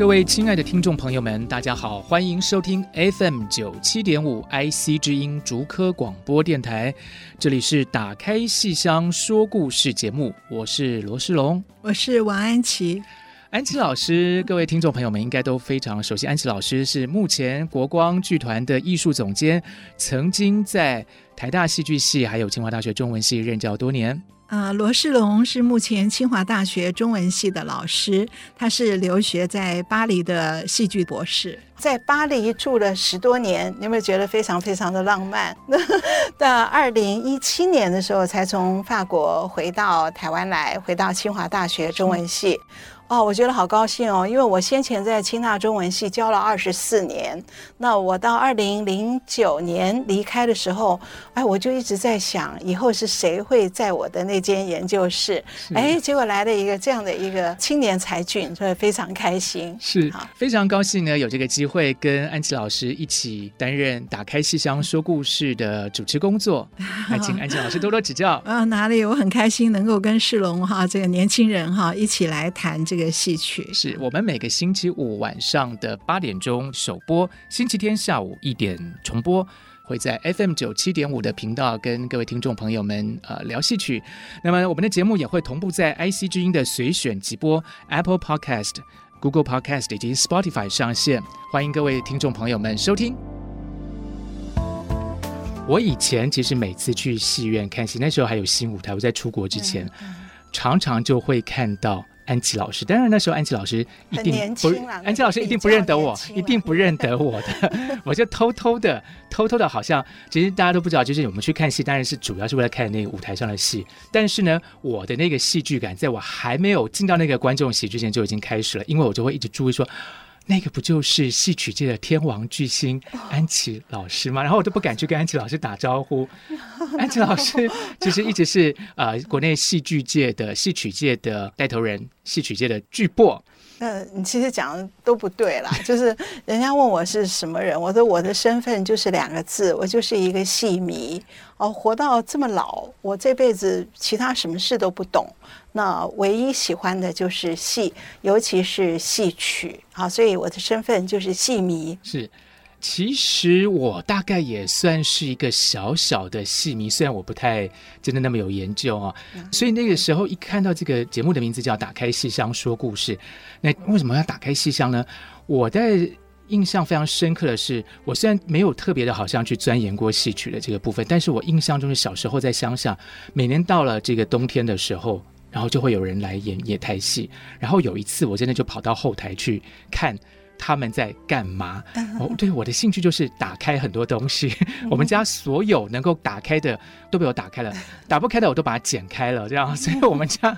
各位亲爱的听众朋友们，大家好，欢迎收听 FM 九七点五 IC 之音竹科广播电台，这里是打开戏箱说故事节目，我是罗世龙，我是王安琪，安琪老师，各位听众朋友们应该都非常熟悉，安琪老师是目前国光剧团的艺术总监，曾经在台大戏剧系还有清华大学中文系任教多年。啊，罗世龙是目前清华大学中文系的老师，他是留学在巴黎的戏剧博士，在巴黎住了十多年，你有没有觉得非常非常的浪漫？到二零一七年的时候，才从法国回到台湾来，回到清华大学中文系。哦，我觉得好高兴哦，因为我先前在清大中文系教了二十四年，那我到二零零九年离开的时候，哎，我就一直在想，以后是谁会在我的那间研究室？哎，结果来了一个这样的一个青年才俊，所以非常开心。是，非常高兴呢，有这个机会跟安琪老师一起担任《打开戏箱说故事》的主持工作，还 请安琪老师多多指教。啊，哪里？我很开心能够跟世龙哈这个年轻人哈一起来谈这个。个戏曲是我们每个星期五晚上的八点钟首播，星期天下午一点重播，会在 FM 九七点五的频道跟各位听众朋友们呃聊戏曲。那么我们的节目也会同步在 IC 之音的随选直播、Apple Podcast、Google Podcast 以及 Spotify 上线，欢迎各位听众朋友们收听。我以前其实每次去戏院看戏，那时候还有新舞台，我在出国之前，嗯、常常就会看到。安琪老师，当然那时候安琪老师一定不，安琪老师一定不认得我，一定不认得我的，我就偷偷的、偷偷的，好像其实大家都不知道，就是我们去看戏，当然是主要是为了看那个舞台上的戏，但是呢，我的那个戏剧感，在我还没有进到那个观众席之前就已经开始了，因为我就会一直注意说。那个不就是戏曲界的天王巨星安琪老师吗？然后我都不敢去跟安琪老师打招呼。安琪老师其实一直是呃国内戏剧界的戏曲界的带头人，戏曲界的巨擘。那你其实讲的都不对啦，就是人家问我是什么人，我说我的身份就是两个字，我就是一个戏迷。哦，活到这么老，我这辈子其他什么事都不懂，那唯一喜欢的就是戏，尤其是戏曲。啊，所以我的身份就是戏迷。是。其实我大概也算是一个小小的戏迷，虽然我不太真的那么有研究啊。所以那个时候一看到这个节目的名字叫“打开戏箱说故事”，那为什么要打开戏箱呢？我在印象非常深刻的是，我虽然没有特别的好像去钻研过戏曲的这个部分，但是我印象中是小时候在乡下，每年到了这个冬天的时候，然后就会有人来演野台戏，然后有一次我真的就跑到后台去看。他们在干嘛？哦，对，我的兴趣就是打开很多东西。我们家所有能够打开的都被我打开了，打不开的我都把它剪开了，这样。所以我们家，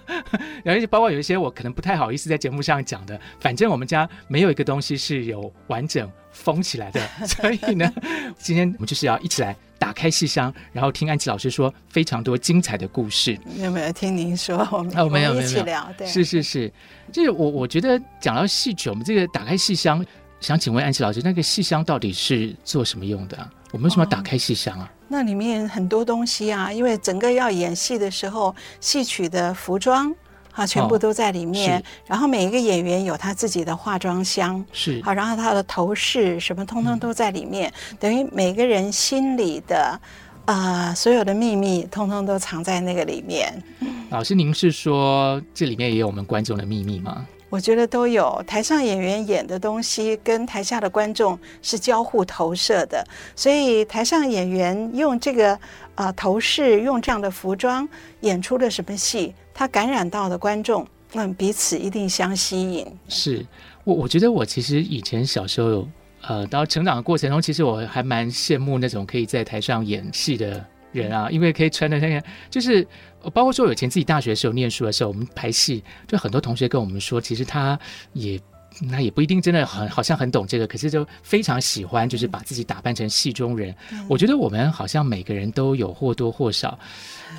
然后包括有一些我可能不太好意思在节目上讲的，反正我们家没有一个东西是有完整封起来的。所以呢，今天我们就是要一起来打开戏箱，然后听安琪老师说非常多精彩的故事。有没有听您说？我们哦，没有，没有，一起聊。对，是是是。就是我，我觉得讲到戏曲，我们这个打开戏箱，想请问安琪老师，那个戏箱到底是做什么用的？我们为什么要打开戏箱啊？哦，那里面很多东西啊，因为整个要演戏的时候，戏曲的服装啊，全部都在里面。哦，然后每一个演员有他自己的化妆箱，是好，然后他的头饰什么，通通都在里面，嗯，等于每个人心里的。啊、呃，所有的秘密通通都藏在那个里面。老师，您是说这里面也有我们观众的秘密吗？我觉得都有。台上演员演的东西跟台下的观众是交互投射的，所以台上演员用这个啊、呃、头饰，用这样的服装演出了什么戏，他感染到的观众，那彼此一定相吸引。是我，我觉得我其实以前小时候。呃，到成长的过程中，其实我还蛮羡慕那种可以在台上演戏的人啊，因为可以穿的那个，就是包括说，以前自己大学的时候念书的时候，我们排戏，就很多同学跟我们说，其实他也那也不一定真的很好像很懂这个，可是就非常喜欢，就是把自己打扮成戏中人。嗯、我觉得我们好像每个人都有或多或少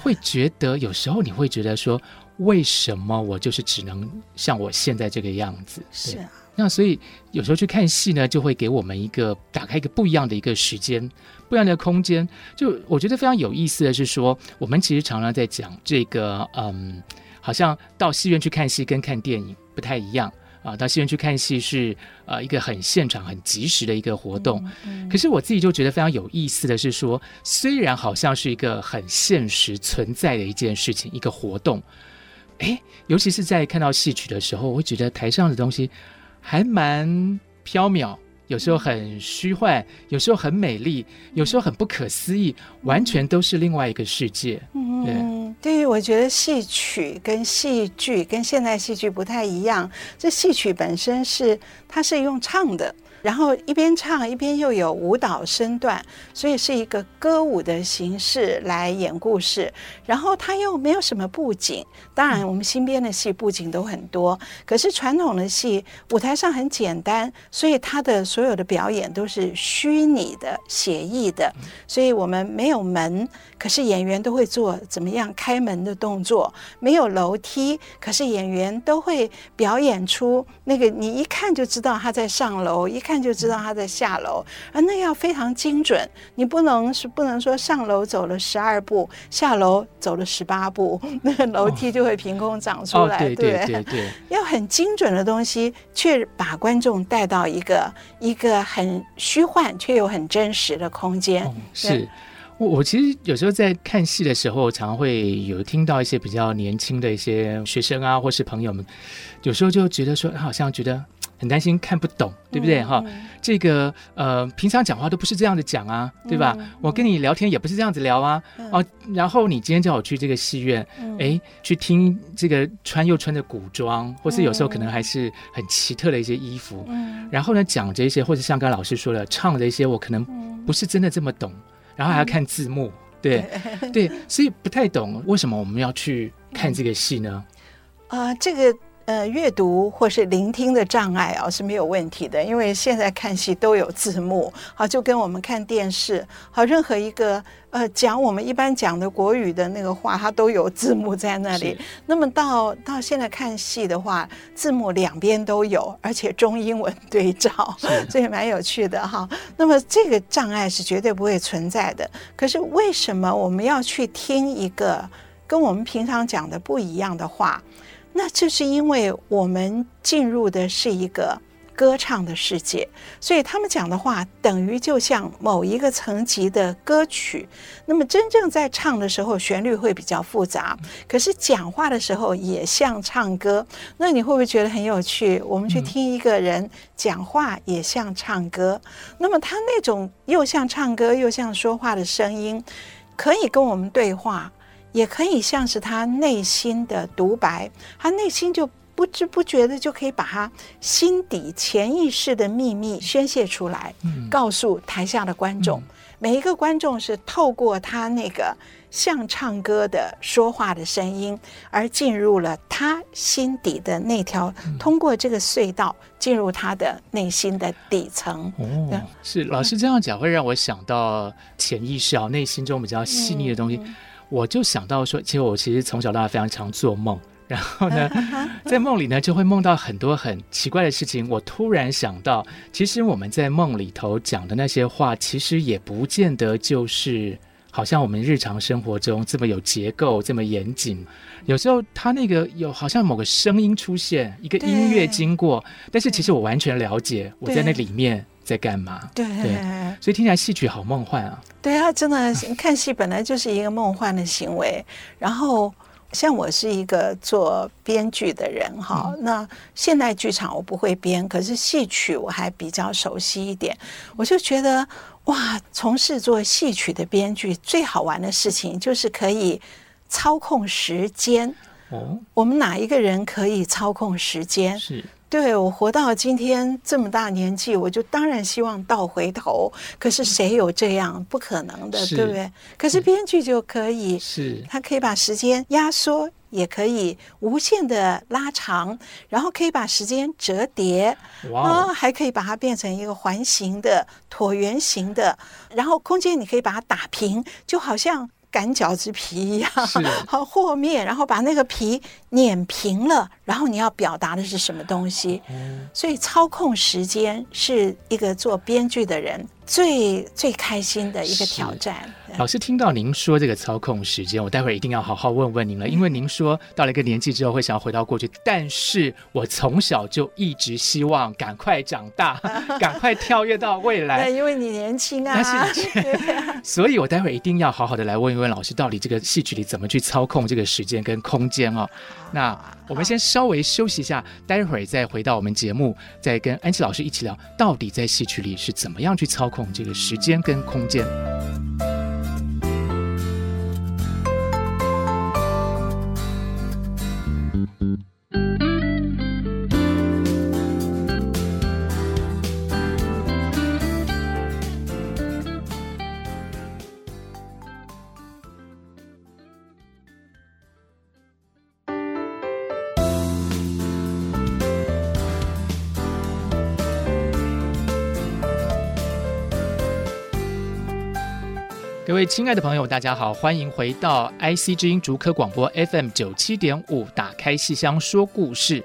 会觉得，有时候你会觉得说，为什么我就是只能像我现在这个样子？是啊。那所以有时候去看戏呢，就会给我们一个打开一个不一样的一个时间，不一样的空间。就我觉得非常有意思的是说，我们其实常常在讲这个，嗯，好像到戏院去看戏跟看电影不太一样啊。到戏院去看戏是呃一个很现场、很及时的一个活动。嗯嗯。可是我自己就觉得非常有意思的是说，虽然好像是一个很现实存在的一件事情，一个活动，诶，尤其是在看到戏曲的时候，我会觉得台上的东西。还蛮飘渺，有时候很虚幻，有时候很美丽，有时候很不可思议，完全都是另外一个世界。嗯，对，于，我觉得戏曲跟戏剧跟现代戏剧不太一样，这戏曲本身是它是用唱的。然后一边唱一边又有舞蹈身段，所以是一个歌舞的形式来演故事。然后它又没有什么布景，当然我们新编的戏布景都很多，可是传统的戏舞台上很简单，所以它的所有的表演都是虚拟的、写意的。所以我们没有门，可是演员都会做怎么样开门的动作；没有楼梯，可是演员都会表演出那个你一看就知道他在上楼，一看。看就知道他在下楼，而那要非常精准，你不能是不能说上楼走了十二步，下楼走了十八步，那个楼梯就会凭空长出来，哦、对对对对，要很精准的东西，却把观众带到一个一个很虚幻却又很真实的空间。哦、是我我其实有时候在看戏的时候，常会有听到一些比较年轻的一些学生啊，或是朋友们，有时候就觉得说，好像觉得。很担心看不懂，对不对哈？嗯、这个呃，平常讲话都不是这样子讲啊，对吧？嗯、我跟你聊天也不是这样子聊啊。嗯、哦，然后你今天叫我去这个戏院，哎、嗯，去听这个穿又穿着古装，或是有时候可能还是很奇特的一些衣服。嗯、然后呢，讲这些，或者像刚刚老师说的，唱这些，我可能不是真的这么懂。然后还要看字幕，嗯、对对，所以不太懂为什么我们要去看这个戏呢？啊、呃，这个。呃，阅读或是聆听的障碍啊是没有问题的，因为现在看戏都有字幕，好，就跟我们看电视，好，任何一个呃讲我们一般讲的国语的那个话，它都有字幕在那里。那么到到现在看戏的话，字幕两边都有，而且中英文对照，所以蛮有趣的哈。那么这个障碍是绝对不会存在的。可是为什么我们要去听一个跟我们平常讲的不一样的话？那这是因为我们进入的是一个歌唱的世界，所以他们讲的话等于就像某一个层级的歌曲。那么真正在唱的时候，旋律会比较复杂，可是讲话的时候也像唱歌。那你会不会觉得很有趣？我们去听一个人讲话也像唱歌，那么他那种又像唱歌又像说话的声音，可以跟我们对话。也可以像是他内心的独白，他内心就不知不觉的就可以把他心底潜意识的秘密宣泄出来，告诉台下的观众。每一个观众是透过他那个像唱歌的说话的声音，而进入了他心底的那条，通过这个隧道进入他的内心的底层。哦，是老师这样讲会让我想到潜意识啊，内心中比较细腻的东西。我就想到说，其实我其实从小到大非常常做梦，然后呢，在梦里呢就会梦到很多很奇怪的事情。我突然想到，其实我们在梦里头讲的那些话，其实也不见得就是好像我们日常生活中这么有结构、这么严谨。有时候他那个有好像某个声音出现，一个音乐经过，但是其实我完全了解我在那里面。在干嘛？对，对，所以听起来戏曲好梦幻啊！对啊，真的看戏本来就是一个梦幻的行为。然后，像我是一个做编剧的人哈，嗯、那现代剧场我不会编，可是戏曲我还比较熟悉一点。我就觉得哇，从事做戏曲的编剧最好玩的事情就是可以操控时间。哦，我们哪一个人可以操控时间？是。对，我活到今天这么大年纪，我就当然希望倒回头。可是谁有这样？不可能的，对不对？可是编剧就可以，是他可以把时间压缩。也可以无限的拉长，然后可以把时间折叠，哇还可以把它变成一个环形的、椭圆形的，然后空间你可以把它打平，就好像擀饺子皮一样，是 好和面，然后把那个皮碾平了，然后你要表达的是什么东西？所以操控时间是一个做编剧的人最最开心的一个挑战。老师听到您说这个操控时间，我待会儿一定要好好问问您了。因为您说到了一个年纪之后会想要回到过去，但是我从小就一直希望赶快长大，赶快跳跃到未来。因为你年轻啊。所以我待会儿一定要好好的来问一问老师，到底这个戏曲里怎么去操控这个时间跟空间哦。那我们先稍微休息一下，待会儿再回到我们节目，再跟安琪老师一起聊，到底在戏曲里是怎么样去操控这个时间跟空间。各位亲爱的朋友，大家好，欢迎回到 IC 之音竹科广播 FM 九七点五，打开戏箱说故事。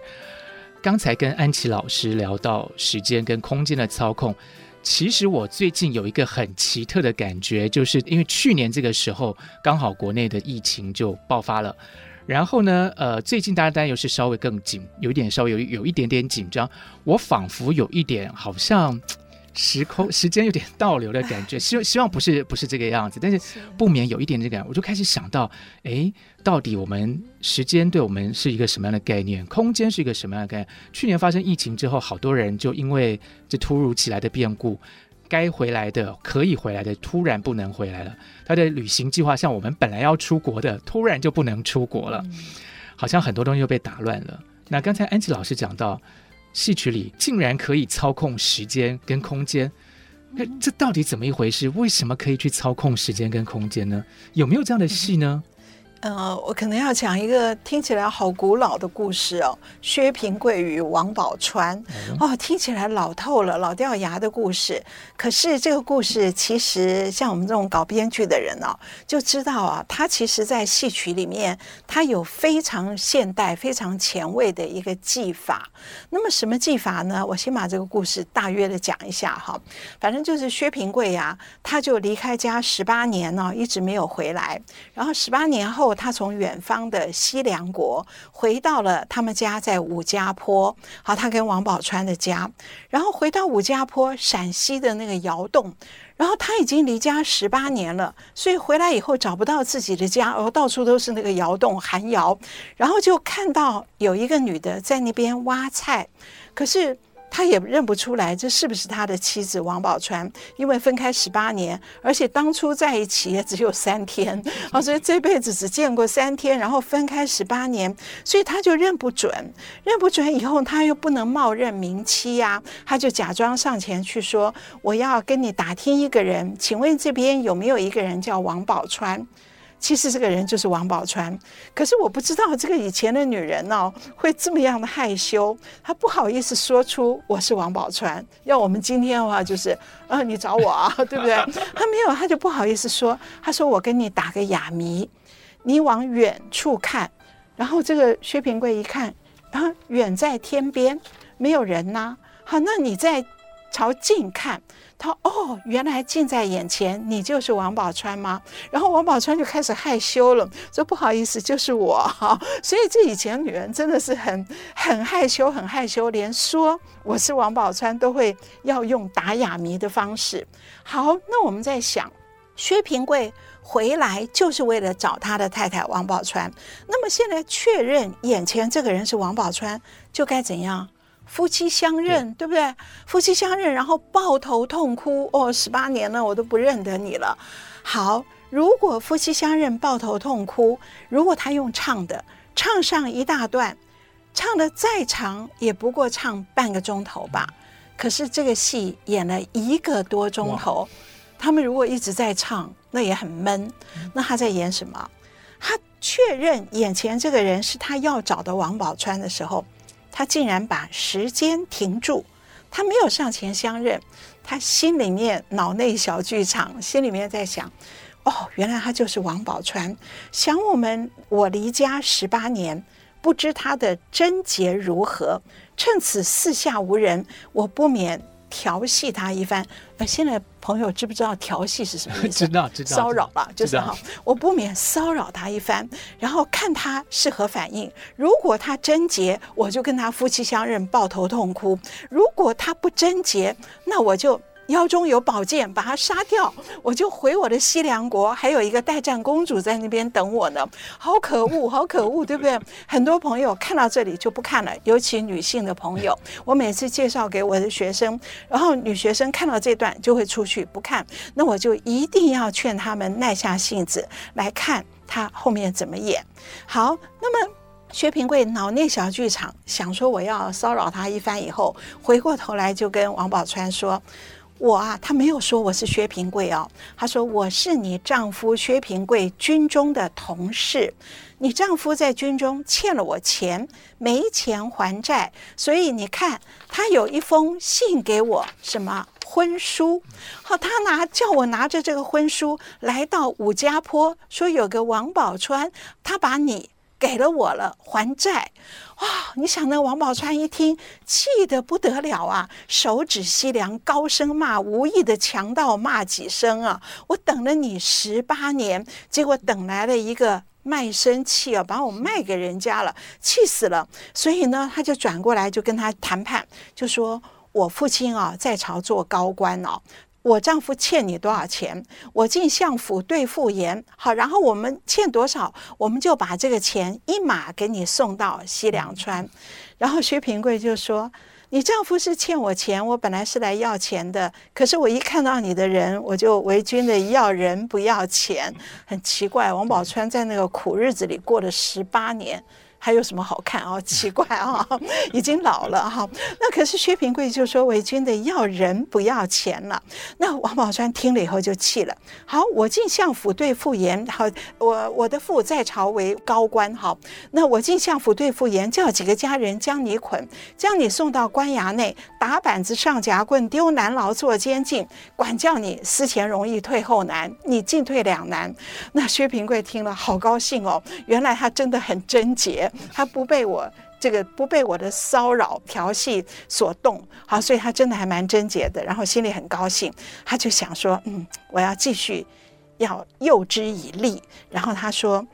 刚才跟安琪老师聊到时间跟空间的操控，其实我最近有一个很奇特的感觉，就是因为去年这个时候刚好国内的疫情就爆发了，然后呢，呃，最近大家当然又是稍微更紧，有一点稍微有有一点点紧张，我仿佛有一点好像。时空 时间有点倒流的感觉，希希望不是不是这个样子，但是不免有一点这个，我就开始想到，哎，到底我们时间对我们是一个什么样的概念？空间是一个什么样的概念？去年发生疫情之后，好多人就因为这突如其来的变故，该回来的可以回来的突然不能回来了，他的旅行计划像我们本来要出国的，突然就不能出国了，好像很多东西又被打乱了。那刚才安琪老师讲到。戏曲里竟然可以操控时间跟空间，那这到底怎么一回事？为什么可以去操控时间跟空间呢？有没有这样的戏呢？呃，我可能要讲一个听起来好古老的故事哦，薛平贵与王宝钏哦，听起来老透了，老掉牙的故事。可是这个故事其实像我们这种搞编剧的人哦，就知道啊，它其实在戏曲里面，它有非常现代、非常前卫的一个技法。那么什么技法呢？我先把这个故事大约的讲一下哈。反正就是薛平贵呀，他就离开家十八年呢，一直没有回来。然后十八年后。他从远方的西凉国回到了他们家在武家坡，好，他跟王宝钏的家，然后回到武家坡陕西的那个窑洞，然后他已经离家十八年了，所以回来以后找不到自己的家，哦，到处都是那个窑洞寒窑，然后就看到有一个女的在那边挖菜，可是。他也认不出来这是不是他的妻子王宝钏，因为分开十八年，而且当初在一起也只有三天，啊，所以这辈子只见过三天，然后分开十八年，所以他就认不准，认不准以后他又不能冒认明妻呀，他就假装上前去说：“我要跟你打听一个人，请问这边有没有一个人叫王宝钏？”其实这个人就是王宝钏，可是我不知道这个以前的女人哦会这么样的害羞，她不好意思说出我是王宝钏。要我们今天的话就是，啊，你找我啊，对不对？她没有，她就不好意思说。她说我跟你打个哑谜，你往远处看，然后这个薛平贵一看，啊，远在天边，没有人呐。好，那你再朝近看。他哦，原来近在眼前，你就是王宝钏吗？然后王宝钏就开始害羞了，说不好意思，就是我哈。所以这以前女人真的是很很害羞，很害羞，连说我是王宝钏都会要用打哑谜的方式。好，那我们在想，薛平贵回来就是为了找他的太太王宝钏。那么现在确认眼前这个人是王宝钏，就该怎样？夫妻相认，对，对不对？夫妻相认，然后抱头痛哭。哦，十八年了，我都不认得你了。好，如果夫妻相认，抱头痛哭，如果他用唱的，唱上一大段，唱的再长也不过唱半个钟头吧。可是这个戏演了一个多钟头，他们如果一直在唱，那也很闷。那他在演什么？他确认眼前这个人是他要找的王宝钏的时候，他竟然把时间停住，他没有上前相认，他心里面脑内小剧场，心里面在想：哦，原来他就是王宝钏。想我们，我离家十八年，不知他的贞洁如何。趁此四下无人，我不免调戏他一番。呃，现在朋友知不知道调戏是什么意思？知道，知道。骚扰了，就是哈，我不免骚扰他一番，然后看他是何反应。如果他贞洁，我就跟他夫妻相认，抱头痛哭；如果他不贞洁，那我就。腰中有宝剑，把他杀掉，我就回我的西凉国。还有一个代战公主在那边等我呢，好可恶，好可恶，对不对？很多朋友看到这里就不看了，尤其女性的朋友。我每次介绍给我的学生，然后女学生看到这段就会出去不看，那我就一定要劝他们耐下性子来看他后面怎么演。好，那么薛平贵脑内小剧场想说我要骚扰他一番以后，回过头来就跟王宝钏说。我啊，他没有说我是薛平贵哦，他说我是你丈夫薛平贵军中的同事，你丈夫在军中欠了我钱，没钱还债，所以你看他有一封信给我，什么婚书？好，他拿叫我拿着这个婚书来到武家坡，说有个王宝钏，他把你给了我了，还债。哇！你想那王宝钏一听，气得不得了啊，手指西凉，高声骂无意的强盗，骂几声啊！我等了你十八年，结果等来了一个卖身契啊，把我卖给人家了，气死了。所以呢，他就转过来就跟他谈判，就说我父亲啊，在朝做高官哦。我丈夫欠你多少钱？我进相府对付言，好，然后我们欠多少，我们就把这个钱一马给你送到西凉川。然后薛平贵就说：“你丈夫是欠我钱，我本来是来要钱的，可是我一看到你的人，我就为君的要人不要钱，很奇怪。”王宝钏在那个苦日子里过了十八年。还有什么好看哦？奇怪啊，已经老了哈。那可是薛平贵就说为君的要人不要钱了。那王宝钏听了以后就气了。好，我进相府对付言，好，我我的父在朝为高官，好，那我进相府对付言，叫几个家人将你捆，将你送到官衙内，打板子上夹棍，丢南牢做监禁，管教你思前容易退后难，你进退两难。那薛平贵听了好高兴哦，原来他真的很贞洁。他不被我这个不被我的骚扰调戏所动，好，所以他真的还蛮贞洁的，然后心里很高兴，他就想说，嗯，我要继续要诱之以利。然后他说，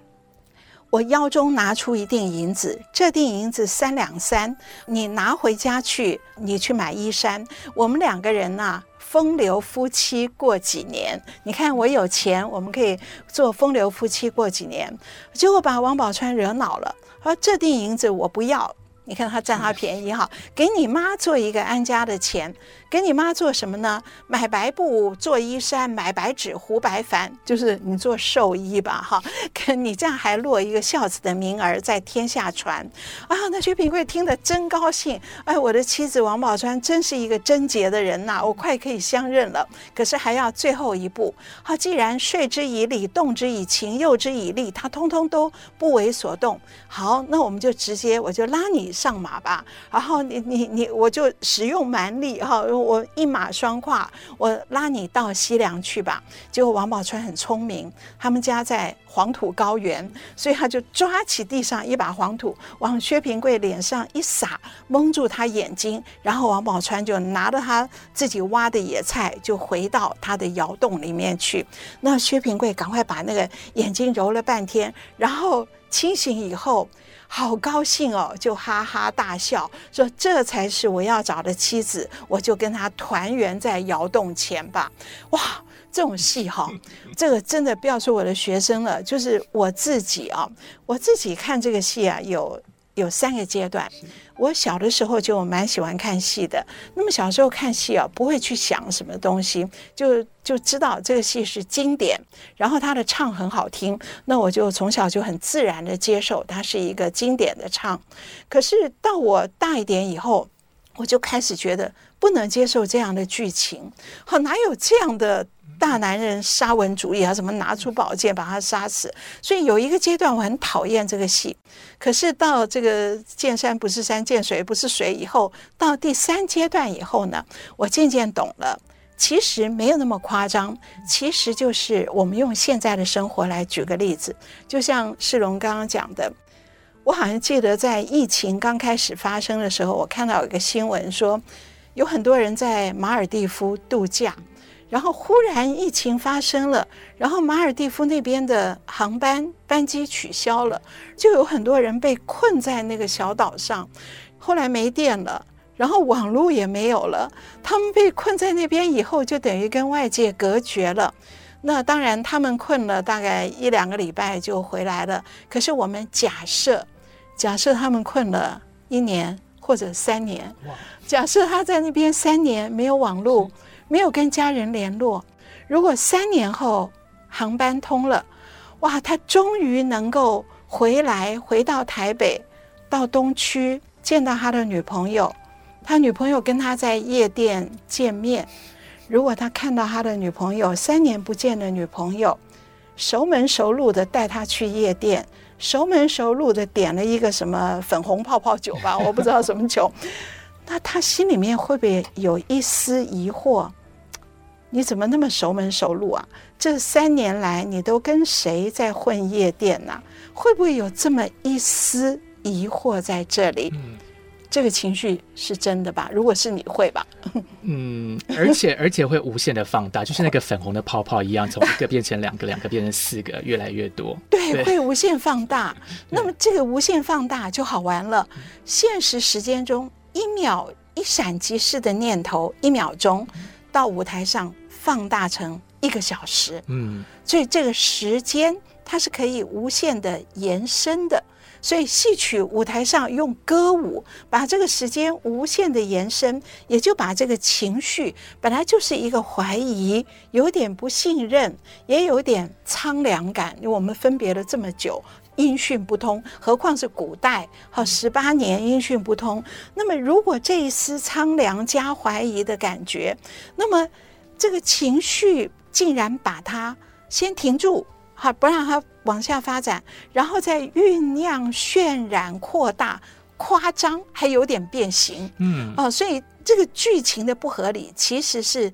我腰中拿出一锭银子，这锭银子三两三，你拿回家去，你去买衣衫，我们两个人呐、风流夫妻过几年？你看我有钱，我们可以做风流夫妻过几年。结果把王宝钏惹恼了，说这锭银子我不要。你看他占他便宜哈，给你妈做一个安家的钱。给你妈做什么呢？买白布做衣衫，买白纸糊白帆，就是你做寿衣吧，哈。跟你这样还落一个孝子的名儿在天下传啊！那薛平贵听得真高兴，哎，我的妻子王宝钏真是一个贞洁的人呐，我快可以相认了。可是还要最后一步，好，既然说之以理，动之以情，诱之以利，他通通都不为所动。好，那我们就直接我就拉你上马吧，然后你你你，我就使用蛮力哈。我一马双跨，我拉你到西凉去吧。结果王宝钏很聪明，他们家在黄土高原，所以他就抓起地上一把黄土，往薛平贵脸上一撒，蒙住他眼睛。然后王宝钏就拿着他自己挖的野菜，就回到他的窑洞里面去。那薛平贵赶快把那个眼睛揉了半天，然后清醒以后。好高兴哦，就哈哈大笑，说这才是我要找的妻子，我就跟他团圆在窑洞前吧。哇，这种戏哈，这个真的不要说我的学生了，就是我自己啊，我自己看这个戏啊，有有三个阶段。我小的时候就蛮喜欢看戏的。那么小时候看戏啊，不会去想什么东西，就就知道这个戏是经典，然后他的唱很好听，那我就从小就很自然的接受它是一个经典的唱。可是到我大一点以后，我就开始觉得不能接受这样的剧情，好，哪有这样的？大男人沙文主义啊，什么拿出宝剑把他杀死？所以有一个阶段我很讨厌这个戏。可是到这个见山不是山，见水不是水以后，到第三阶段以后呢，我渐渐懂了，其实没有那么夸张。其实就是我们用现在的生活来举个例子，就像世龙刚刚讲的，我好像记得在疫情刚开始发生的时候，我看到有一个新闻说，有很多人在马尔地夫度假。然后忽然疫情发生了，然后马尔地夫那边的航班班机取消了，就有很多人被困在那个小岛上。后来没电了，然后网络也没有了，他们被困在那边以后，就等于跟外界隔绝了。那当然，他们困了大概一两个礼拜就回来了。可是我们假设，假设他们困了一年或者三年，假设他在那边三年没有网络。没有跟家人联络。如果三年后航班通了，哇，他终于能够回来，回到台北，到东区见到他的女朋友。他女朋友跟他在夜店见面。如果他看到他的女朋友，三年不见的女朋友，熟门熟路的带他去夜店，熟门熟路的点了一个什么粉红泡泡酒吧，我不知道什么酒。那他心里面会不会有一丝疑惑？你怎么那么熟门熟路啊？这三年来你都跟谁在混夜店呢？会不会有这么一丝疑惑在这里？嗯，这个情绪是真的吧？如果是你会吧？嗯，而且而且会无限的放大，就是那个粉红的泡泡一样，从一个变成两个，两个变成四个，越来越多。对，对，会无限放大。那么这个无限放大就好玩了。现实时间中。一秒一闪即逝的念头，一秒钟到舞台上放大成一个小时。嗯，所以这个时间它是可以无限的延伸的。所以戏曲舞台上用歌舞把这个时间无限的延伸，也就把这个情绪本来就是一个怀疑，有点不信任，也有点苍凉感。我们分别了这么久。音讯不通，何况是古代，和十八年音讯不通。那么，如果这一丝苍凉加怀疑的感觉，那么这个情绪竟然把它先停住，好不让它往下发展，然后再酝酿、渲染、扩大、夸张，还有点变形。嗯，哦，所以这个剧情的不合理，其实是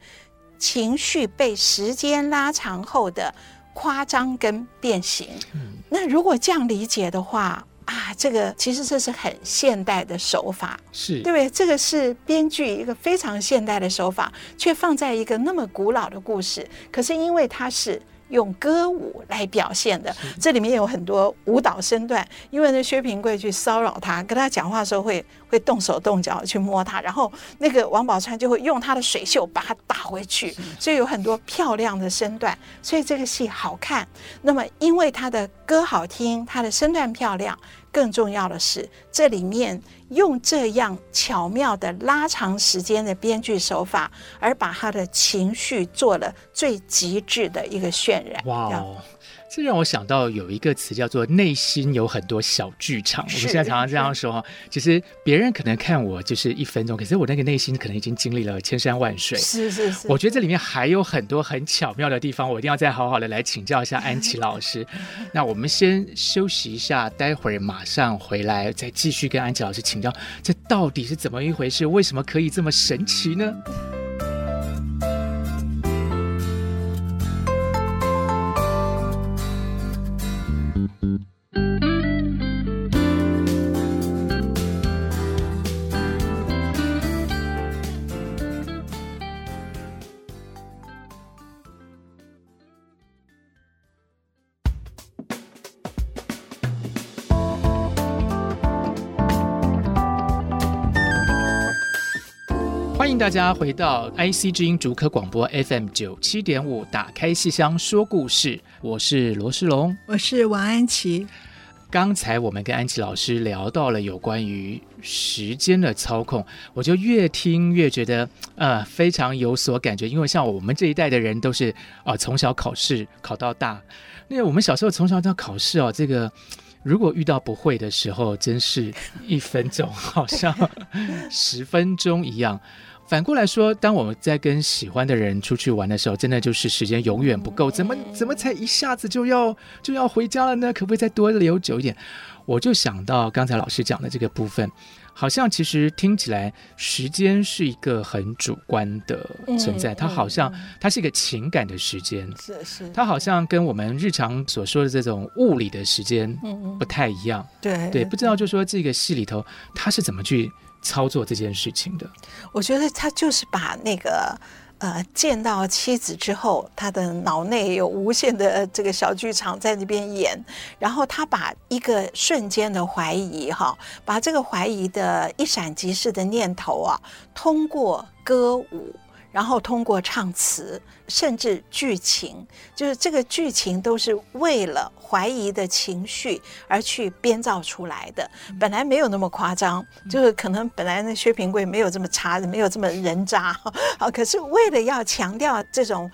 情绪被时间拉长后的。夸张跟变形，嗯那如果这样理解的话啊，这个其实这是很现代的手法，是对不对？这个是编剧一个非常现代的手法，却放在一个那么古老的故事，可是因为它是。用歌舞来表现的，这里面有很多舞蹈身段。因为那薛平贵去骚扰他，跟他讲话的时候会会动手动脚去摸他，然后那个王宝钏就会用他的水袖把他打回去，所以有很多漂亮的身段，所以这个戏好看。那么因为他的歌好听，他的身段漂亮。更重要的是，这里面用这样巧妙的拉长时间的编剧手法，而把他的情绪做了最极致的一个渲染。哇哦！这让我想到有一个词叫做“内心有很多小剧场”。我们现在常常这样说哈，其实别人可能看我就是一分钟，可是我那个内心可能已经经历了千山万水。是是是，我觉得这里面还有很多很巧妙的地方，我一定要再好好的来请教一下安琪老师。那我们先休息一下，待会儿马上回来再继续跟安琪老师请教，这到底是怎么一回事？为什么可以这么神奇呢？欢迎大家回到 IC 之音竹科广播 FM 九七点五，打开戏箱说故事，我是罗世龙，我是王安琪。刚才我们跟安琪老师聊到了有关于时间的操控，我就越听越觉得呃非常有所感觉，因为像我们这一代的人都是啊、呃、从小考试考到大，那我们小时候从小到考试哦，这个如果遇到不会的时候，真是一分钟好像 十分钟一样。反过来说，当我们在跟喜欢的人出去玩的时候，真的就是时间永远不够，怎么怎么才一下子就要就要回家了呢？可不可以再多留久一点？我就想到刚才老师讲的这个部分，好像其实听起来时间是一个很主观的存在，它好像它是一个情感的时间，是是，它好像跟我们日常所说的这种物理的时间不太一样。对对，不知道就说这个戏里头它是怎么去。操作这件事情的，我觉得他就是把那个呃见到妻子之后，他的脑内有无限的这个小剧场在那边演，然后他把一个瞬间的怀疑哈，把这个怀疑的一闪即逝的念头啊，通过歌舞。然后通过唱词，甚至剧情，就是这个剧情都是为了怀疑的情绪而去编造出来的。本来没有那么夸张，就是可能本来那薛平贵没有这么差，没有这么人渣，好，可是为了要强调这种。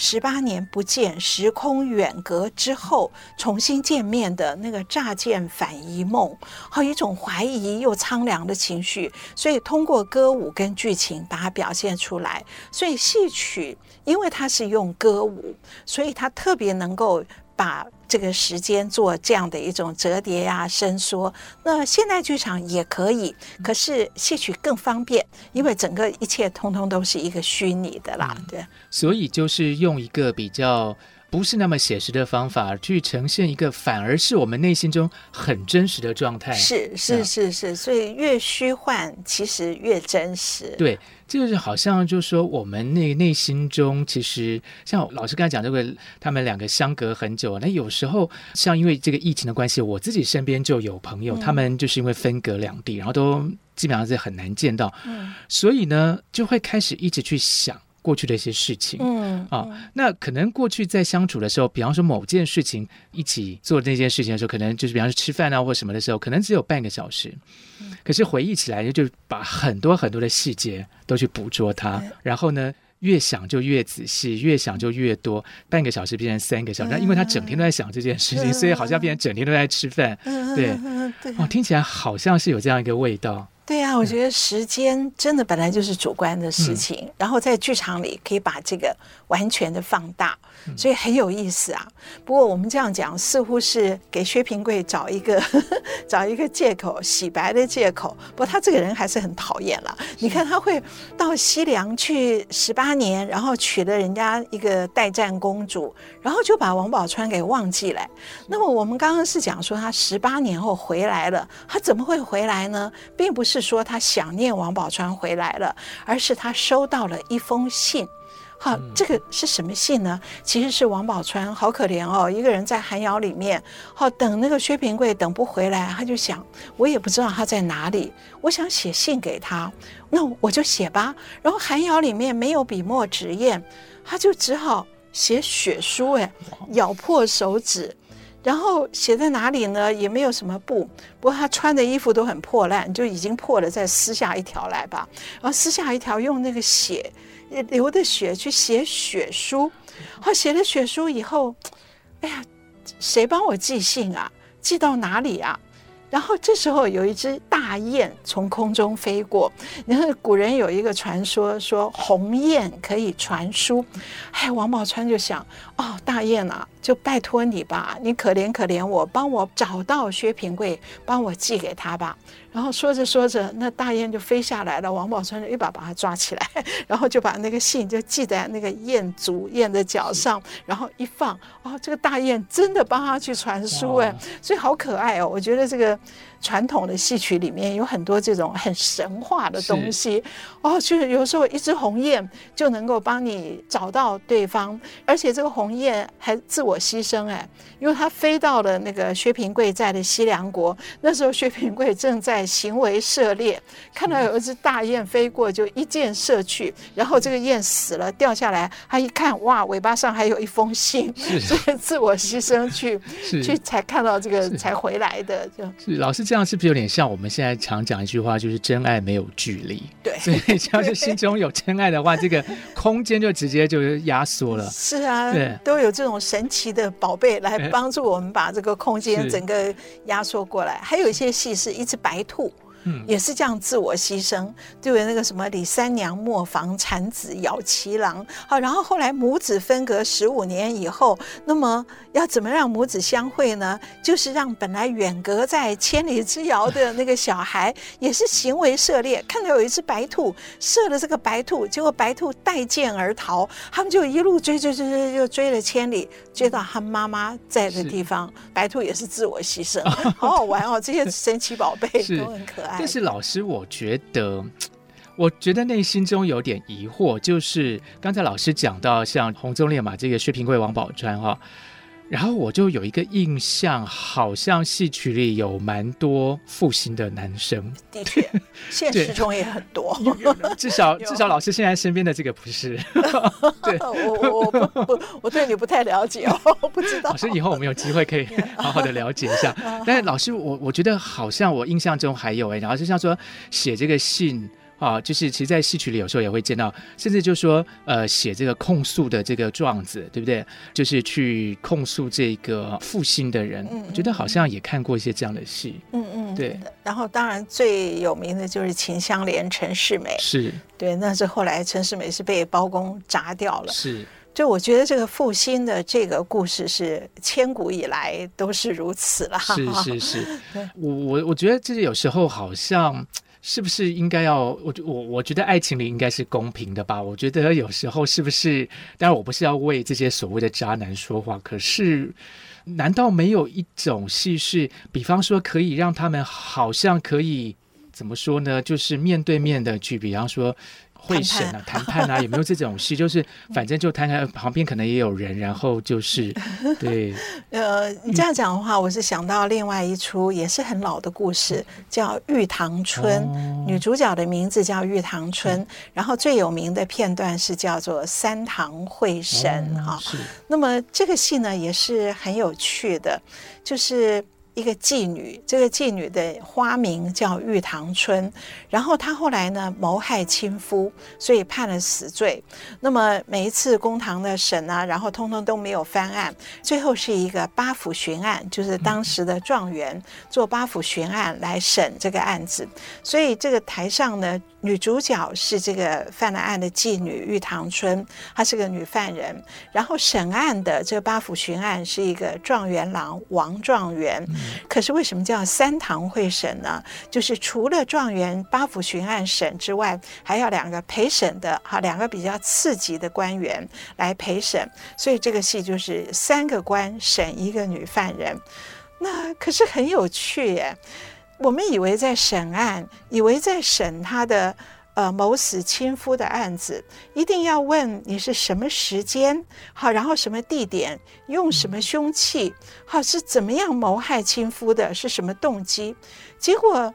十八年不见，时空远隔之后重新见面的那个乍见反疑梦，和一种怀疑又苍凉的情绪，所以通过歌舞跟剧情把它表现出来。所以戏曲，因为它是用歌舞，所以它特别能够把。这个时间做这样的一种折叠呀、啊、伸缩，那现代剧场也可以，可是戏曲更方便，因为整个一切通通都是一个虚拟的啦，对。所以就是用一个比较不是那么写实的方法去呈现一个，反而是我们内心中很真实的状态。是是是是，所以越虚幻其实越真实。对。就是好像就是说，我们那内心中其实像老师刚才讲这个，他们两个相隔很久。那有时候像因为这个疫情的关系，我自己身边就有朋友，他们就是因为分隔两地，然后都基本上是很难见到，嗯所以呢就会开始一直去想过去的一些事情。嗯啊，那可能过去在相处的时候，比方说某件事情一起做那件事情的时候，可能就是比方说吃饭啊或什么的时候，可能只有半个小时。可是回忆起来，就把很多很多的细节都去捕捉它，然后呢，越想就越仔细，越想就越多，半个小时变成三个小时。那因为他整天都在想这件事情，所以好像变成整天都在吃饭。对，哦，听起来好像是有这样一个味道。对呀、啊，我觉得时间真的本来就是主观的事情，嗯、然后在剧场里可以把这个完全的放大，所以很有意思啊。不过我们这样讲，似乎是给薛平贵找一个呵呵 找一个借口，洗白的借口。不过他这个人还是很讨厌了。你看他会到西凉去十八年，然后娶了人家一个代战公主，然后就把王宝钏给忘记了。那么我们刚刚是讲说他十八年后回来了，他怎么会回来呢？并不是。说他想念王宝钏回来了，而是他收到了一封信。好，这个是什么信呢？其实是王宝钏好可怜哦，一个人在寒窑里面，好等那个薛平贵等不回来，他就想，我也不知道他在哪里，我想写信给他，那我就写吧。然后寒窑里面没有笔墨纸砚，他就只好写血书，哎，咬破手指。然后写在哪里呢？也没有什么布，不过他穿的衣服都很破烂，就已经破了，再撕下一条来吧。然后撕下一条，用那个血流的血去写血书。好，写了血书以后，哎呀，谁帮我寄信啊？寄到哪里啊？然后这时候有一只大雁从空中飞过，然后古人有一个传说，说鸿雁可以传书。哎，王宝钏就想，哦，大雁啊，就拜托你吧，你可怜可怜我，帮我找到薛平贵，帮我寄给他吧。然后说着说着，那大雁就飞下来了。王宝钏就一把把它抓起来，然后就把那个信就系在那个雁足雁的脚上，然后一放，哦，这个大雁真的帮他去传书哎，所以好可爱哦。我觉得这个传统的戏曲里面有很多这种很神话的东西哦，就是有时候一只鸿雁就能够帮你找到对方，而且这个鸿雁还自我牺牲哎，因为他飞到了那个薛平贵在的西凉国，那时候薛平贵正在行为射猎，看到有一只大雁飞过，就一箭射去，然后这个雁死了掉下来，他一看哇，尾巴上还有一封信，所以自我牺牲去 去才看到这个才回来的，就是老师这样是不是有点像我们现在常讲一句话，就是真爱没有距离？对，所以 只要是心中有真爱的话，这个空间就直接就压缩了。是啊，对，都有这种神奇的宝贝来帮助我们把这个空间整个压缩过来。还有一些戏是一只白兔。也是这样自我牺牲，就有那个什么李三娘磨房产子咬脐郎，好，然后后来母子分隔十五年以后，那么要怎么让母子相会呢？就是让本来远隔在千里之遥的那个小孩，也是行为射猎，看到有一只白兔，射了这个白兔，结果白兔带箭而逃，他们就一路追追追追，又追了千里，追到他妈妈在的地方，白兔也是自我牺牲，好好玩哦，这些神奇宝贝都很可爱。但是老师，我觉得，我觉得内心中有点疑惑，就是刚才老师讲到像洪宗烈嘛，这个薛平贵、王宝钏哈。然后我就有一个印象，好像戏曲里有蛮多负心的男生。的确，现实中也很多。至少 至少老师现在身边的这个不是。对，我我不不，我对你不太了解哦，不知道。老师以后我们有机会可以好好的了解一下。但是老师，我我觉得好像我印象中还有哎，然后就像说写这个信。啊，就是其实，在戏曲里有时候也会见到，甚至就说，呃，写这个控诉的这个状子，对不对？就是去控诉这个负心的人。嗯，嗯，觉得好像也看过一些这样的戏。嗯嗯，对。然后，当然最有名的就是秦香莲陈世美。是。对，那是后来陈世美是被包公砸掉了。是。就我觉得这个负心的这个故事是千古以来都是如此了。是是是。我我我觉得这有时候好像。是不是应该要我我我觉得爱情里应该是公平的吧？我觉得有时候是不是？当然我不是要为这些所谓的渣男说话，可是难道没有一种戏是，比方说可以让他们好像可以怎么说呢？就是面对面的去，比方说。会审啊，谈判啊，有没有这种事？就是反正就谈谈，旁边可能也有人，然后就是 对。呃，你这样讲的话，我是想到另外一出也是很老的故事，叫《玉堂春》，哦，女主角的名字叫玉堂春，然后最有名的片段是叫做《三堂会审》哈，哦。是。那么这个戏呢，也是很有趣的，就是。一个妓女，这个妓女的花名叫玉堂春，然后她后来呢谋害亲夫，所以判了死罪。那么每一次公堂的审啊，然后通通都没有翻案，最后是一个八府巡案，就是当时的状元做八府巡案来审这个案子。所以这个台上呢，女主角是这个犯了案的妓女玉堂春，她是个女犯人。然后审案的这个八府巡案是一个状元郎王状元。可是为什么叫三堂会审呢？就是除了状元八府巡案审之外，还要两个陪审的哈，两个比较次级的官员来陪审，所以这个戏就是三个官审一个女犯人。那可是很有趣耶，我们以为在审案，以为在审他的。呃，谋死亲夫的案子，一定要问你是什么时间，好，然后什么地点，用什么凶器，好，是怎么样谋害亲夫的，是什么动机？结果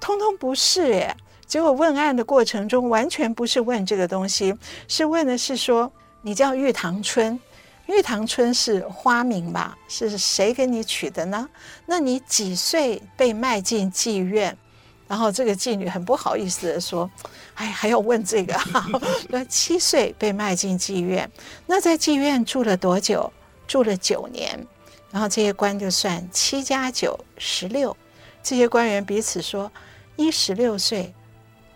通通不是耶。结果问案的过程中，完全不是问这个东西，是问的是说，你叫玉堂春，玉堂春是花名吧？是谁给你取的呢？那你几岁被卖进妓院？然后这个妓女很不好意思的说：“哎，还要问这个？那七岁被卖进妓院，那在妓院住了多久？住了九年。然后这些官就算七加九十六，这些官员彼此说：一十六岁。”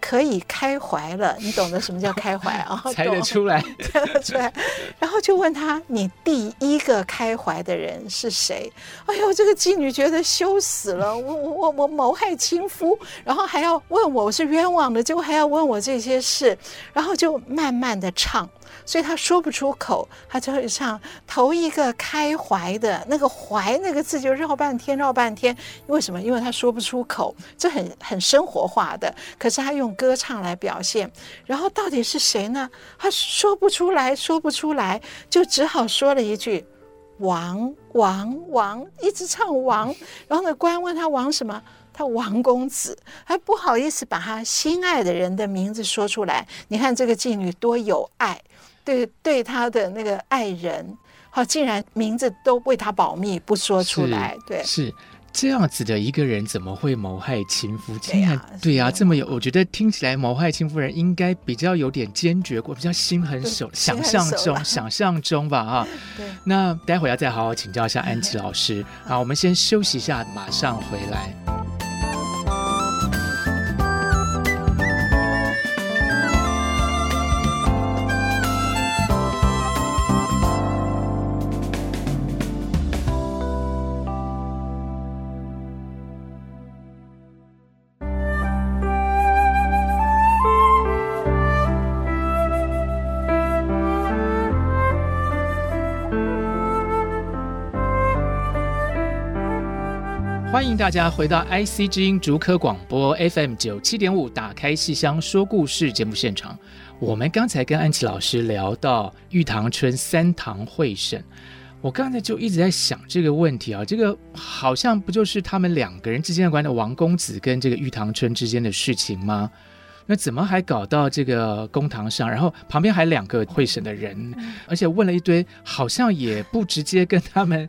可以开怀了，你懂得什么叫开怀啊？猜得出来，猜得出来。然后就问他：“你第一个开怀的人是谁？”哎呦，这个妓女觉得羞死了，我我我谋害亲夫，然后还要问我，我是冤枉的，结果还要问我这些事，然后就慢慢的唱，所以他说不出口，他就会唱头一个开怀的那个怀那个字就绕半天绕半天，为什么？因为他说不出口，这很很生活化的，可是他用歌唱来表现。然后到底是谁呢？他说不出来，说不出来，就只好说了一句“王王王”，一直唱王。然后呢，官问他王什么？他王公子还不好意思把他心爱的人的名字说出来。你看这个妓女多有爱，对对他的那个爱人，好，竟然名字都为他保密，不说出来。对，是这样子的一个人，怎么会谋害亲夫？对呀、啊，对呀、啊，这么有，我觉得听起来谋害亲夫人应该比较有点坚决过，比较心狠手，想象中，想象中吧，哈。对。那待会要再好好请教一下安琪 老师。好，我们先休息一下，马上回来。欢迎大家回到 IC 之音竹科广播 FM 九七点五，打开戏箱说故事节目现场。我们刚才跟安琪老师聊到玉堂春三堂会审，我刚才就一直在想这个问题啊，这个好像不就是他们两个人之间的关系，王公子跟这个玉堂春之间的事情吗？那怎么还搞到这个公堂上？然后旁边还两个会审的人，而且问了一堆，好像也不直接跟他们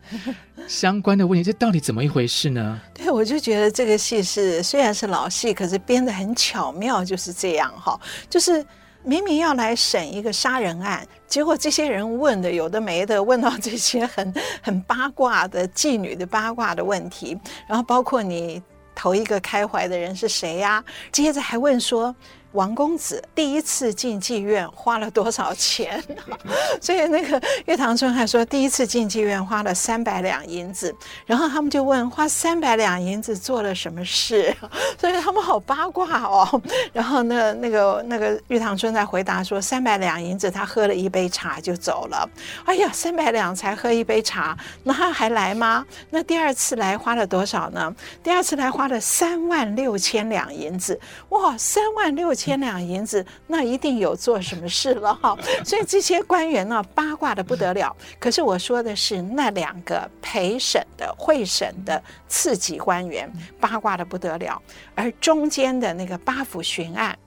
相关的问题，这到底怎么一回事呢？对，我就觉得这个戏是虽然是老戏，可是编的很巧妙，就是这样哈。就是明明要来审一个杀人案，结果这些人问的有的没的，问到这些很 很八卦的妓女的八卦的问题，然后包括你头一个开怀的人是谁呀？接着还问说。王公子第一次进妓院花了多少钱？所以那个玉堂春还说，第一次进妓院花了三百两银子。然后他们就问，花三百两银子做了什么事？所以他们好八卦哦。然后那那个那个玉堂春在回答说，三百两银子他喝了一杯茶就走了。哎呀，三百两才喝一杯茶，那他还来吗？那第二次来花了多少呢？第二次来花了三万六千两银子。哇，三万六。千两银子，那一定有做什么事了哈，所以这些官员呢，八卦的不得了。可是我说的是那两个陪审的会审的次级官员，八卦的不得了。而中间的那个八府巡案，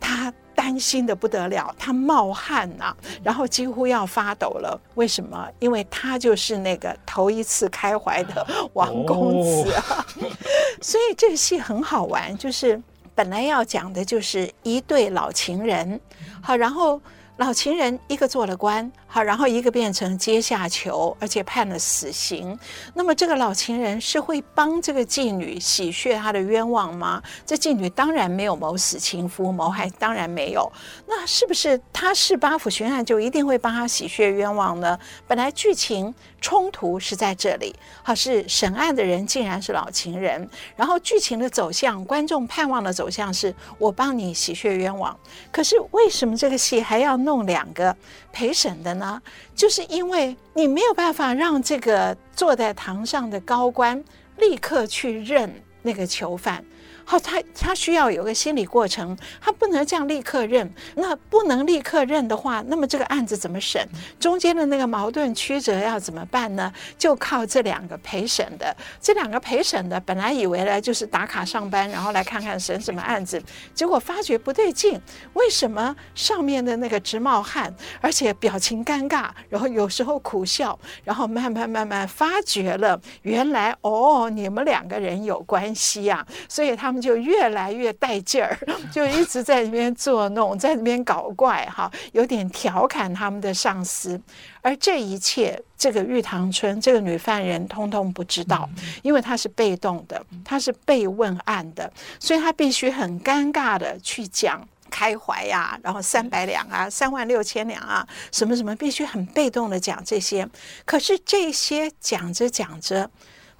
他担心的不得了，他冒汗呐、啊，然后几乎要发抖了。为什么？因为他就是那个头一次开怀的王公子啊。所以这个戏很好玩，就是。本来要讲的就是一对老情人，好，然后老情人一个做了官。好，然后一个变成阶下囚，而且判了死刑。那么这个老情人是会帮这个妓女洗血她的冤枉吗？这妓女当然没有谋死情夫，谋害当然没有。那是不是他是八府巡案就一定会帮他洗血冤枉呢？本来剧情冲突是在这里，好，是审案的人竟然是老情人，然后剧情的走向，观众盼望的走向是我帮你洗血冤枉。可是为什么这个戏还要弄两个陪审的呢？就是因为你没有办法让这个坐在堂上的高官立刻去认那个囚犯。好，他他需要有个心理过程，他不能这样立刻认。那不能立刻认的话，那么这个案子怎么审？中间的那个矛盾曲折要怎么办呢？就靠这两个陪审的。这两个陪审的本来以为呢就是打卡上班，然后来看看审什么案子，结果发觉不对劲。为什么上面的那个直冒汗，而且表情尴尬，然后有时候苦笑，然后慢慢慢慢发觉了，原来哦，你们两个人有关系呀，所以他们。就越来越带劲儿，就一直在那边作弄，在那边搞怪，哈，有点调侃他们的上司。而这一切，这个玉堂春这个女犯人通通不知道，因为她是被动的，她是被问案的，所以她必须很尴尬的去讲开怀呀，然后三百两啊，三万六千两啊，什么什么，必须很被动的讲这些。可是这些讲着讲着。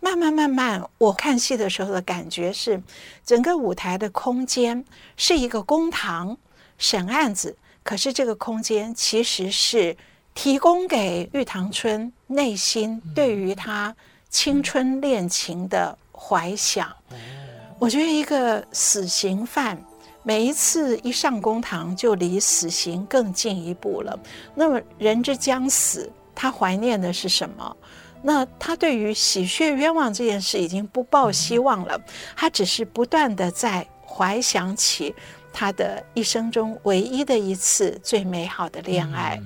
慢慢慢慢，我看戏的时候的感觉是，整个舞台的空间是一个公堂审案子，可是这个空间其实是提供给玉堂春内心对于他青春恋情的怀想。我觉得一个死刑犯每一次一上公堂，就离死刑更进一步了。那么人之将死，他怀念的是什么？那他对于洗雪冤枉这件事已经不抱希望了，他只是不断地在怀想起他的一生中唯一的一次最美好的恋爱，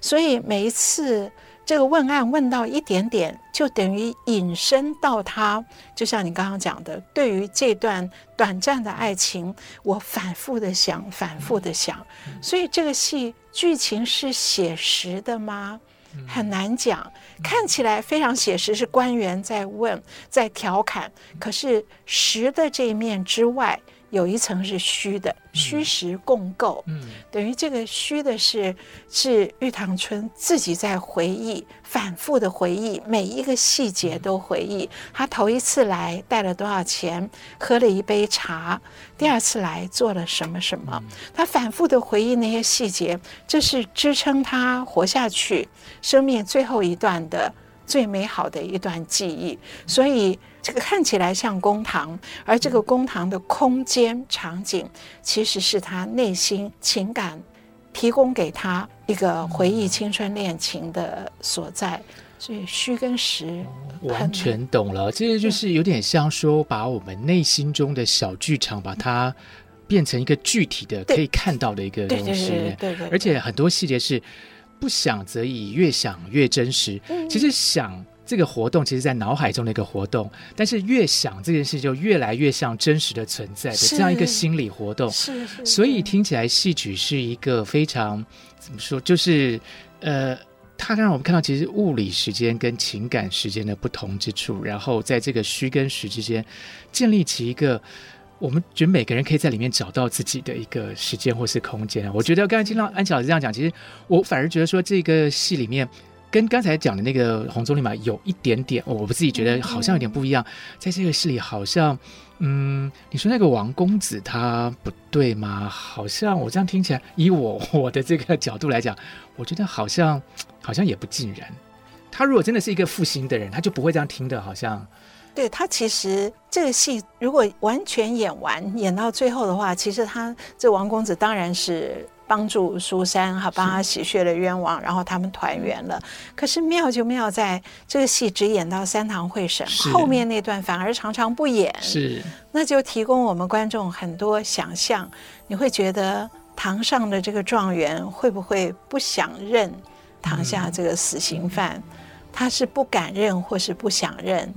所以每一次。这个问案问到一点点，就等于引申到他，就像你刚刚讲的，对于这段短暂的爱情，我反复的想，反复的想。所以这个戏剧情是写实的吗？很难讲。看起来非常写实，是官员在问，在调侃。可是实的这一面之外。有一层是虚的，虚实共构，嗯，等于这个虚的是是玉堂春自己在回忆，反复的回忆，每一个细节都回忆。他头一次来带了多少钱，喝了一杯茶；第二次来做了什么什么，他反复的回忆那些细节，这是支撑他活下去生命最后一段的最美好的一段记忆。所以。这个看起来像公堂，而这个公堂的空间场景，其实是他内心情感提供给他一个回忆青春恋情的所在。所以虚跟实完全懂了，这个就是有点像说，把我们内心中的小剧场，把它变成一个具体的可以看到的一个东西。对对对对，而且很多细节是不想则已，越想越真实。其实想。这个活动其实，在脑海中的一个活动，但是越想这件事，就越来越像真实的存在的这样一个心理活动。是，是，所以听起来戏曲是一个非常怎么说，就是呃，它让我们看到其实物理时间跟情感时间的不同之处，然后在这个虚跟实之间建立起一个我们觉得每个人可以在里面找到自己的一个时间或是空间。我觉得刚才听到安琪老师这样讲，其实我反而觉得说这个戏里面。跟刚才讲的那个红棕榈嘛，有一点点，我自己觉得好像有点不一样。在这个戏里，好像，嗯，你说那个王公子他不对吗？好像我这样听起来，以我我的这个角度来讲，我觉得好像好像也不尽然。他如果真的是一个负心的人，他就不会这样听的。好像，对他其实这个戏如果完全演完，演到最后的话，其实他这王公子当然是。帮助苏珊哈，帮他洗血了冤枉，然后他们团圆了。可是妙就妙在这个戏只演到三堂会审，后面那段反而常常不演。是，那就提供我们观众很多想象。你会觉得堂上的这个状元会不会不想认堂下这个死刑犯？嗯、他是不敢认或是不想认，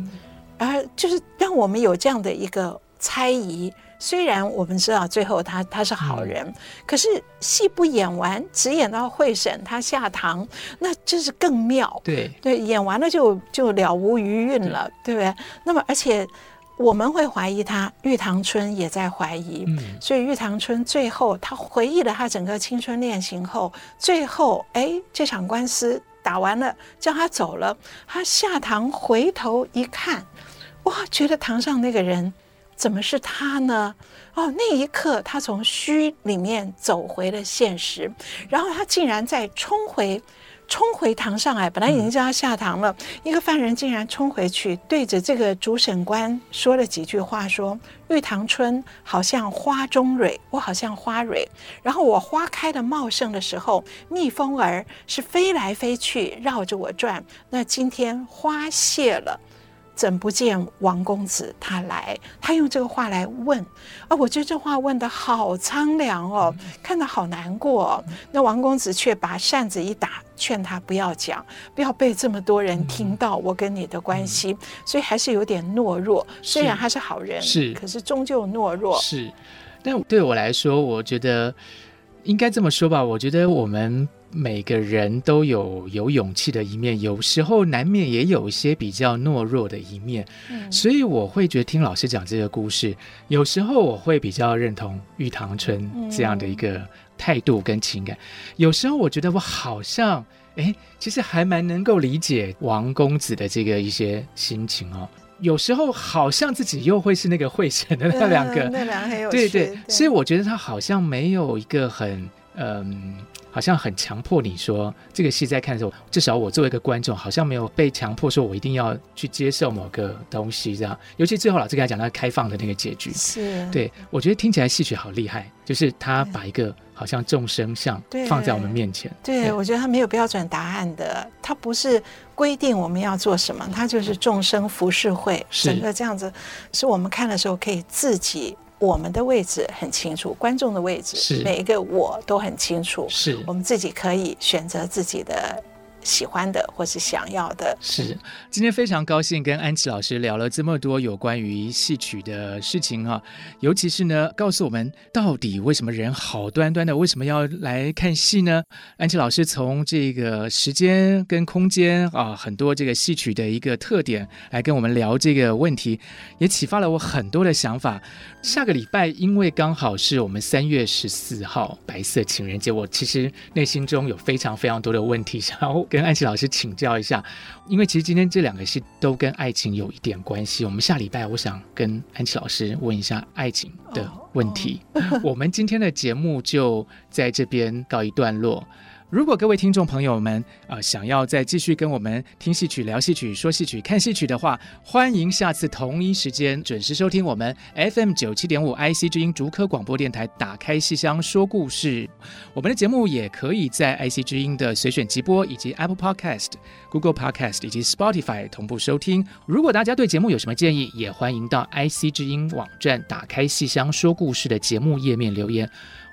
而就是让我们有这样的一个猜疑。虽然我们知道最后他他是好人，嗯、可是戏不演完，只演到会审，他下堂，那就是更妙。对对，演完了就就了无余韵了，对，对不对？那么而且我们会怀疑他，玉堂春也在怀疑。嗯，所以玉堂春最后他回忆了他整个青春恋情后，最后哎，这场官司打完了，叫他走了，他下堂回头一看，哇，觉得堂上那个人。怎么是他呢？哦，那一刻他从虚里面走回了现实，然后他竟然再冲回，冲回堂上来。本来已经叫他下堂了，一个犯人竟然冲回去，对着这个主审官说了几句话，说：“玉堂春好像花中蕊，我好像花蕊。然后我花开的茂盛的时候，蜜蜂儿是飞来飞去，绕着我转。那今天花谢了。”怎不见王公子他来？他用这个话来问，啊，我觉得这话问的好苍凉哦，看得好难过哦。那王公子却把扇子一打，劝他不要讲，不要被这么多人听到我跟你的关系，所以还是有点懦弱。虽然他是好人，是，可是终究懦弱。是，但对我来说，我觉得应该这么说吧。我觉得我们。每个人都有有勇气的一面，有时候难免也有一些比较懦弱的一面，嗯，所以我会觉得听老师讲这个故事，有时候我会比较认同玉堂春这样的一个态度跟情感，有时候我觉得我好像哎，其实还蛮能够理解王公子的这个一些心情哦。有时候好像自己又会是那个会审的那两个，那两个很有趣，对对，对，所以我觉得他好像没有一个很嗯。好像很强迫你说这个戏在看的时候，至少我作为一个观众，好像没有被强迫说我一定要去接受某个东西这样。尤其最后老师跟他讲到开放的那个结局，是对，我觉得听起来戏曲好厉害，就是他把一个好像众生相放在我们面前。对，对，我觉得他没有标准答案的，他不是规定我们要做什么，他就是众生服饰会，整个这样子，是我们看的时候可以自己。我们的位置很清楚，观众的位置，是每一个我都很清楚，是我们自己可以选择自己的。喜欢的或是想要的，是今天非常高兴跟安琪老师聊了这么多有关于戏曲的事情哈，尤其是呢，告诉我们到底为什么人好端端的为什么要来看戏呢？安琪老师从这个时间跟空间啊，很多这个戏曲的一个特点来跟我们聊这个问题，也启发了我很多的想法。下个礼拜因为刚好是我们三月十四号白色情人节，我其实内心中有非常非常多的问题想要。跟安琪老师请教一下，因为其实今天这两个戏都跟爱情有一点关系。我们下礼拜我想跟安琪老师问一下爱情的问题。我们今天的节目就在这边告一段落。如果各位听众朋友们啊、呃、想要再继续跟我们听戏曲、聊戏曲、说戏曲、看戏曲的话，欢迎下次同一时间准时收听我们 FM 九七点五 IC 之音竹科广播电台打开戏箱说故事。我们的节目也可以在 IC 之音的随选集播以及 Apple Podcast、Google Podcast 以及 Spotify 同步收听。如果大家对节目有什么建议，也欢迎到 IC 之音网站打开戏箱说故事的节目页面留言。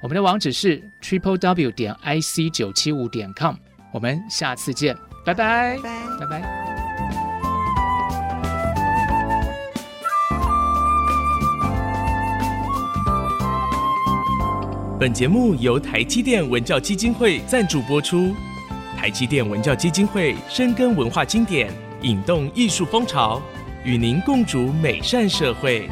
我们的网址是 triple w 点 i c 九七五点 com，我们下次见，拜拜，拜拜。本节目由台积电文教基金会赞助播出，台积电文教基金会深耕文化经典，引动艺术风潮，与您共筑美善社会。